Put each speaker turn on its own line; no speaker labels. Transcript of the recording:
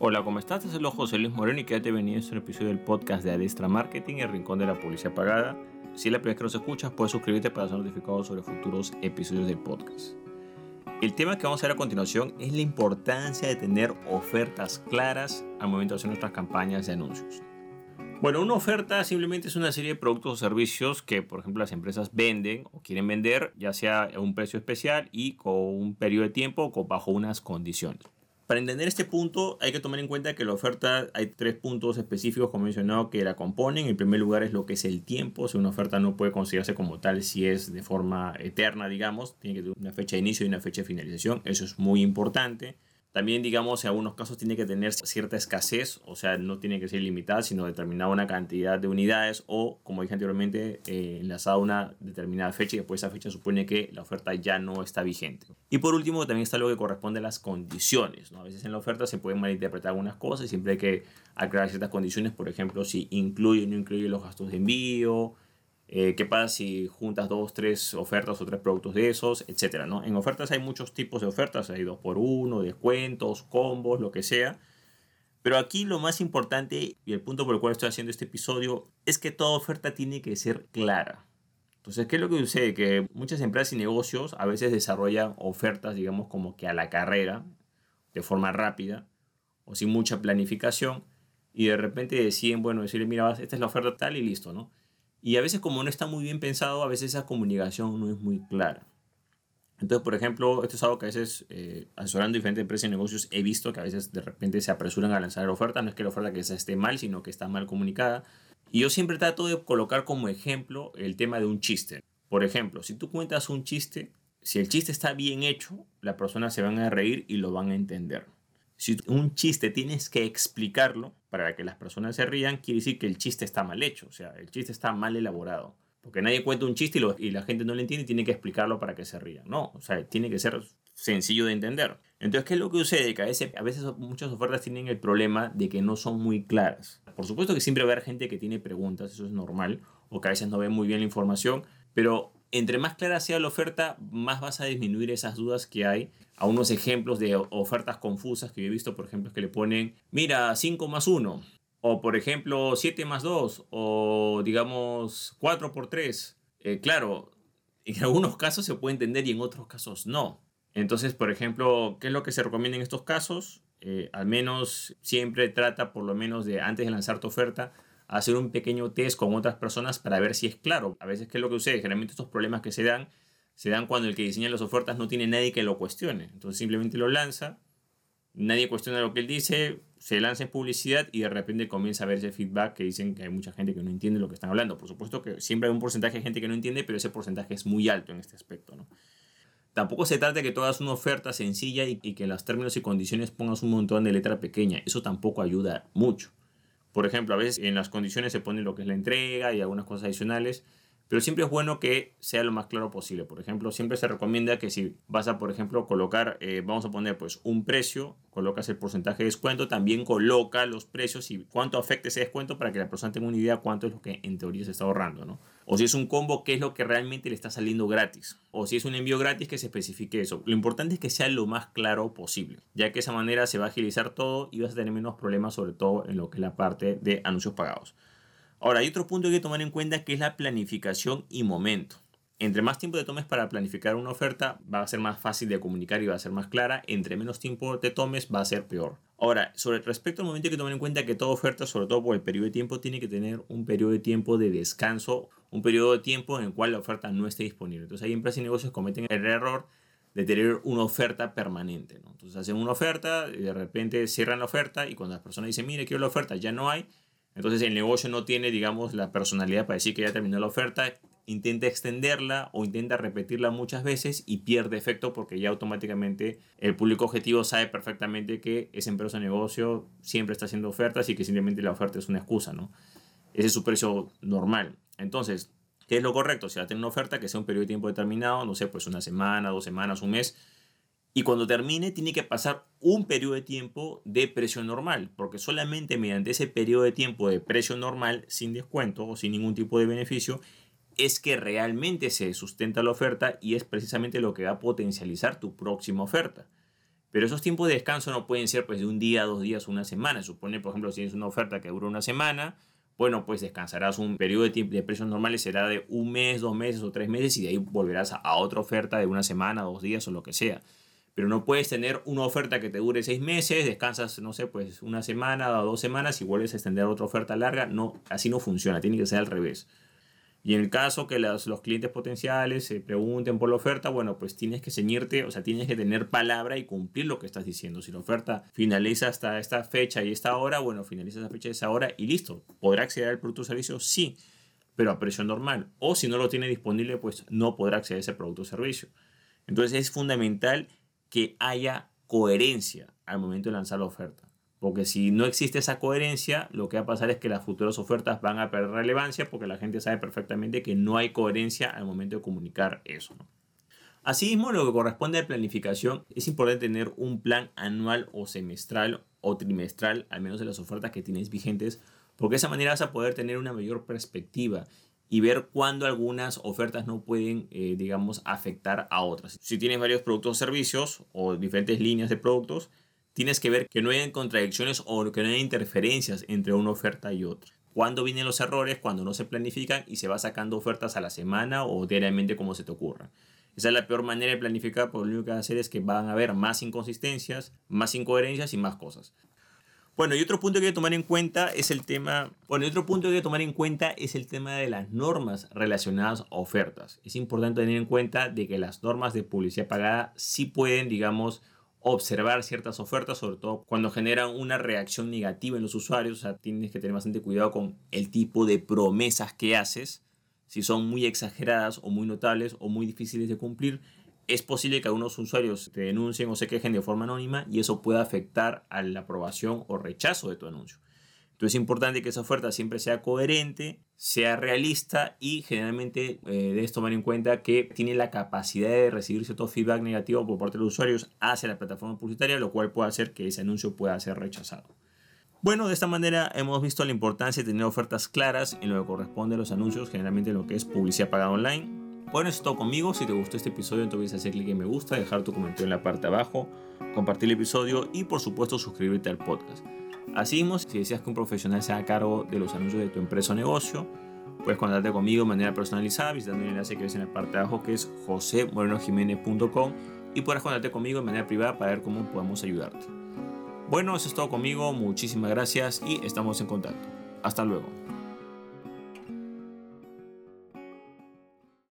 Hola, ¿cómo estás? Te saludo José Luis Moreno y quédate venido en un episodio del podcast de Adestra Marketing, el rincón de la publicidad pagada. Si es la primera vez que nos escuchas, puedes suscribirte para ser notificado sobre futuros episodios del podcast. El tema que vamos a ver a continuación es la importancia de tener ofertas claras al momento de hacer nuestras campañas de anuncios. Bueno, una oferta simplemente es una serie de productos o servicios que, por ejemplo, las empresas venden o quieren vender, ya sea a un precio especial y con un periodo de tiempo o bajo unas condiciones. Para entender este punto hay que tomar en cuenta que la oferta hay tres puntos específicos como mencionado que la componen. En primer lugar es lo que es el tiempo. Si una oferta no puede considerarse como tal si es de forma eterna, digamos, tiene que tener una fecha de inicio y una fecha de finalización. Eso es muy importante. También, digamos, en algunos casos tiene que tener cierta escasez, o sea, no tiene que ser limitada, sino determinada una cantidad de unidades o, como dije anteriormente, eh, enlazada a una determinada fecha y después esa fecha supone que la oferta ya no está vigente. Y por último, también está lo que corresponde a las condiciones. ¿no? A veces en la oferta se pueden malinterpretar algunas cosas siempre hay que aclarar ciertas condiciones, por ejemplo, si incluye o no incluye los gastos de envío, eh, ¿Qué pasa si juntas dos, tres ofertas o tres productos de esos, etcétera? ¿no? En ofertas hay muchos tipos de ofertas, hay dos por uno, descuentos, combos, lo que sea. Pero aquí lo más importante y el punto por el cual estoy haciendo este episodio es que toda oferta tiene que ser clara. Entonces, ¿qué es lo que sucede? Que muchas empresas y negocios a veces desarrollan ofertas, digamos, como que a la carrera, de forma rápida o sin mucha planificación, y de repente deciden, bueno, decirle, mira, esta es la oferta tal y listo, ¿no? Y a veces como no está muy bien pensado, a veces esa comunicación no es muy clara. Entonces, por ejemplo, esto es algo que a veces, eh, asesorando diferentes empresas y negocios, he visto que a veces de repente se apresuran a lanzar la oferta. No es que la oferta que esté mal, sino que está mal comunicada. Y yo siempre trato de colocar como ejemplo el tema de un chiste. Por ejemplo, si tú cuentas un chiste, si el chiste está bien hecho, las personas se van a reír y lo van a entender. Si un chiste tienes que explicarlo para que las personas se rían, quiere decir que el chiste está mal hecho, o sea, el chiste está mal elaborado. Porque nadie cuenta un chiste y, la gente no lo entiende y tiene que explicarlo para que se rían. No, o sea, tiene que ser sencillo de entender. Entonces, ¿qué es lo que sucede? Que a veces, a veces muchas ofertas tienen el problema de que no son muy claras. Por supuesto que siempre va a haber gente que tiene preguntas, eso es normal, o que a veces no ve muy bien la información, pero entre más clara sea la oferta, más vas a disminuir esas dudas que hay. A unos ejemplos de ofertas confusas que yo he visto, por ejemplo, que le ponen, mira, 5 más 1, o por ejemplo, 7 más 2, o digamos 4 por 3. Eh, claro, en algunos casos se puede entender y en otros casos no. Entonces, por ejemplo, ¿qué es lo que se recomienda en estos casos? Eh, al menos siempre trata, por lo menos, de antes de lanzar tu oferta, hacer un pequeño test con otras personas para ver si es claro. A veces, ¿qué es lo que sucede? Generalmente estos problemas que se dan, se dan cuando el que diseña las ofertas no tiene nadie que lo cuestione. Entonces simplemente lo lanza, nadie cuestiona lo que él dice, se lanza en publicidad y de repente comienza a ver ese feedback que dicen que hay mucha gente que no entiende lo que están hablando. Por supuesto que siempre hay un porcentaje de gente que no entiende, pero ese porcentaje es muy alto en este aspecto. ¿no? Tampoco se trata de que tú hagas una oferta sencilla y, y que en los términos y condiciones pongas un montón de letra pequeña. Eso tampoco ayuda mucho. Por ejemplo, a veces en las condiciones se pone lo que es la entrega y algunas cosas adicionales, pero siempre es bueno que sea lo más claro posible. Por ejemplo, siempre se recomienda que si vas a, por ejemplo, colocar, eh, vamos a poner pues un precio, colocas el porcentaje de descuento, también coloca los precios y cuánto afecta ese descuento para que la persona tenga una idea cuánto es lo que en teoría se está ahorrando, ¿no? O si es un combo, qué es lo que realmente le está saliendo gratis. O si es un envío gratis, que se especifique eso. Lo importante es que sea lo más claro posible, ya que de esa manera se va a agilizar todo y vas a tener menos problemas, sobre todo en lo que es la parte de anuncios pagados. Ahora, hay otro punto que hay que tomar en cuenta que es la planificación y momento. Entre más tiempo te tomes para planificar una oferta, va a ser más fácil de comunicar y va a ser más clara. Entre menos tiempo te tomes, va a ser peor. Ahora, sobre respecto al momento hay que tomar en cuenta que toda oferta, sobre todo por el periodo de tiempo, tiene que tener un periodo de tiempo de descanso, un periodo de tiempo en el cual la oferta no esté disponible. Entonces, hay empresas y negocios que cometen el error de tener una oferta permanente. Entonces, hacen una oferta y de repente cierran la oferta y cuando las personas dicen, mire, quiero la oferta, ya no hay entonces el negocio no tiene, digamos, la personalidad para decir que ya terminó la oferta, intenta extenderla o intenta repetirla muchas veces y pierde efecto porque ya automáticamente el público objetivo sabe perfectamente que esa empresa de negocio siempre está haciendo ofertas y que simplemente la oferta es una excusa, ¿no? Ese es su precio normal. Entonces, ¿qué es lo correcto? Si va a tener una oferta que sea un periodo de tiempo determinado, no sé, pues una semana, dos semanas, un mes, y cuando termine tiene que pasar un periodo de tiempo de precio normal, porque solamente mediante ese periodo de tiempo de precio normal, sin descuento o sin ningún tipo de beneficio, es que realmente se sustenta la oferta y es precisamente lo que va a potencializar tu próxima oferta. Pero esos tiempos de descanso no pueden ser pues de un día, dos días, una semana. Supone, por ejemplo, si tienes una oferta que dura una semana, bueno, pues descansarás un periodo de, tiempo, de precios normales, será de un mes, dos meses o tres meses y de ahí volverás a, otra oferta de una semana, dos días o lo que sea. Pero no puedes tener una oferta que te dure seis meses, descansas, no sé, pues una semana o dos semanas y vuelves a extender otra oferta larga. No, así no funciona, tiene que ser al revés. Y en el caso que los, los clientes potenciales se pregunten por la oferta, bueno, pues tienes que ceñirte, o sea, tienes que tener palabra y cumplir lo que estás diciendo. Si la oferta finaliza hasta esta fecha y esta hora, bueno, finaliza esa fecha y esa hora y listo. ¿Podrá acceder al producto o servicio? Sí, pero a precio normal. O si no lo tiene disponible, pues no podrá acceder a ese producto o servicio. Entonces es fundamental que haya coherencia al momento de lanzar la oferta. Porque si no existe esa coherencia, lo que va a pasar es que las futuras ofertas van a perder relevancia porque la gente sabe perfectamente que no hay coherencia al momento de comunicar eso. Asimismo, lo que corresponde a planificación, es importante tener un plan anual o semestral o trimestral, al menos de las ofertas que tienes vigentes, porque de esa manera vas a poder tener una mayor perspectiva y ver cuándo algunas ofertas no pueden, eh, digamos, afectar a otras. Si tienes varios productos o servicios o diferentes líneas de productos, tienes que ver que no hayan contradicciones o que no haya interferencias entre una oferta y otra. ¿Cuándo vienen los errores? Cuando no se planifican y se va sacando ofertas a la semana o diariamente como se te ocurra. Esa es la peor manera de planificar, porque lo único que a hacer es que van a haber más inconsistencias, más incoherencias y más cosas. Bueno, y otro punto que hay que tomar en cuenta es el tema, bueno, otro punto que hay que tomar en cuenta es el tema de las normas relacionadas a ofertas. Es importante tener en cuenta de que las normas de publicidad pagada sí pueden, digamos, observar ciertas ofertas, sobre todo cuando generan una reacción negativa en los usuarios. O sea, tienes que tener bastante cuidado con el tipo de promesas que haces. Si son muy exageradas o muy notables o muy difíciles de cumplir, es posible que algunos usuarios te denuncien o se quejen de forma anónima y eso pueda afectar a la aprobación o rechazo de tu anuncio. Entonces es importante que esa oferta siempre sea coherente, sea realista y generalmente eh, debes tomar en cuenta que tiene la capacidad de recibir cierto feedback negativo por parte de los usuarios hacia la plataforma publicitaria, lo cual puede hacer que ese anuncio pueda ser rechazado. Bueno, de esta manera hemos visto la importancia de tener ofertas claras en lo que corresponde a los anuncios, generalmente en lo que es publicidad pagada online. Bueno, eso es todo conmigo. Si te gustó este episodio, entonces hacer clic en me gusta, dejar tu comentario en la parte de abajo, compartir el episodio y por supuesto suscribirte al podcast. Así mismo, si deseas que un profesional se haga cargo de los anuncios de tu empresa o negocio, puedes contactarte conmigo de manera personalizada visitando el enlace que ves en la parte de abajo que es josemorenojiménez.com y puedes contactarte conmigo de manera privada para ver cómo podemos ayudarte. Bueno, eso es todo conmigo, muchísimas gracias y estamos en contacto. Hasta luego.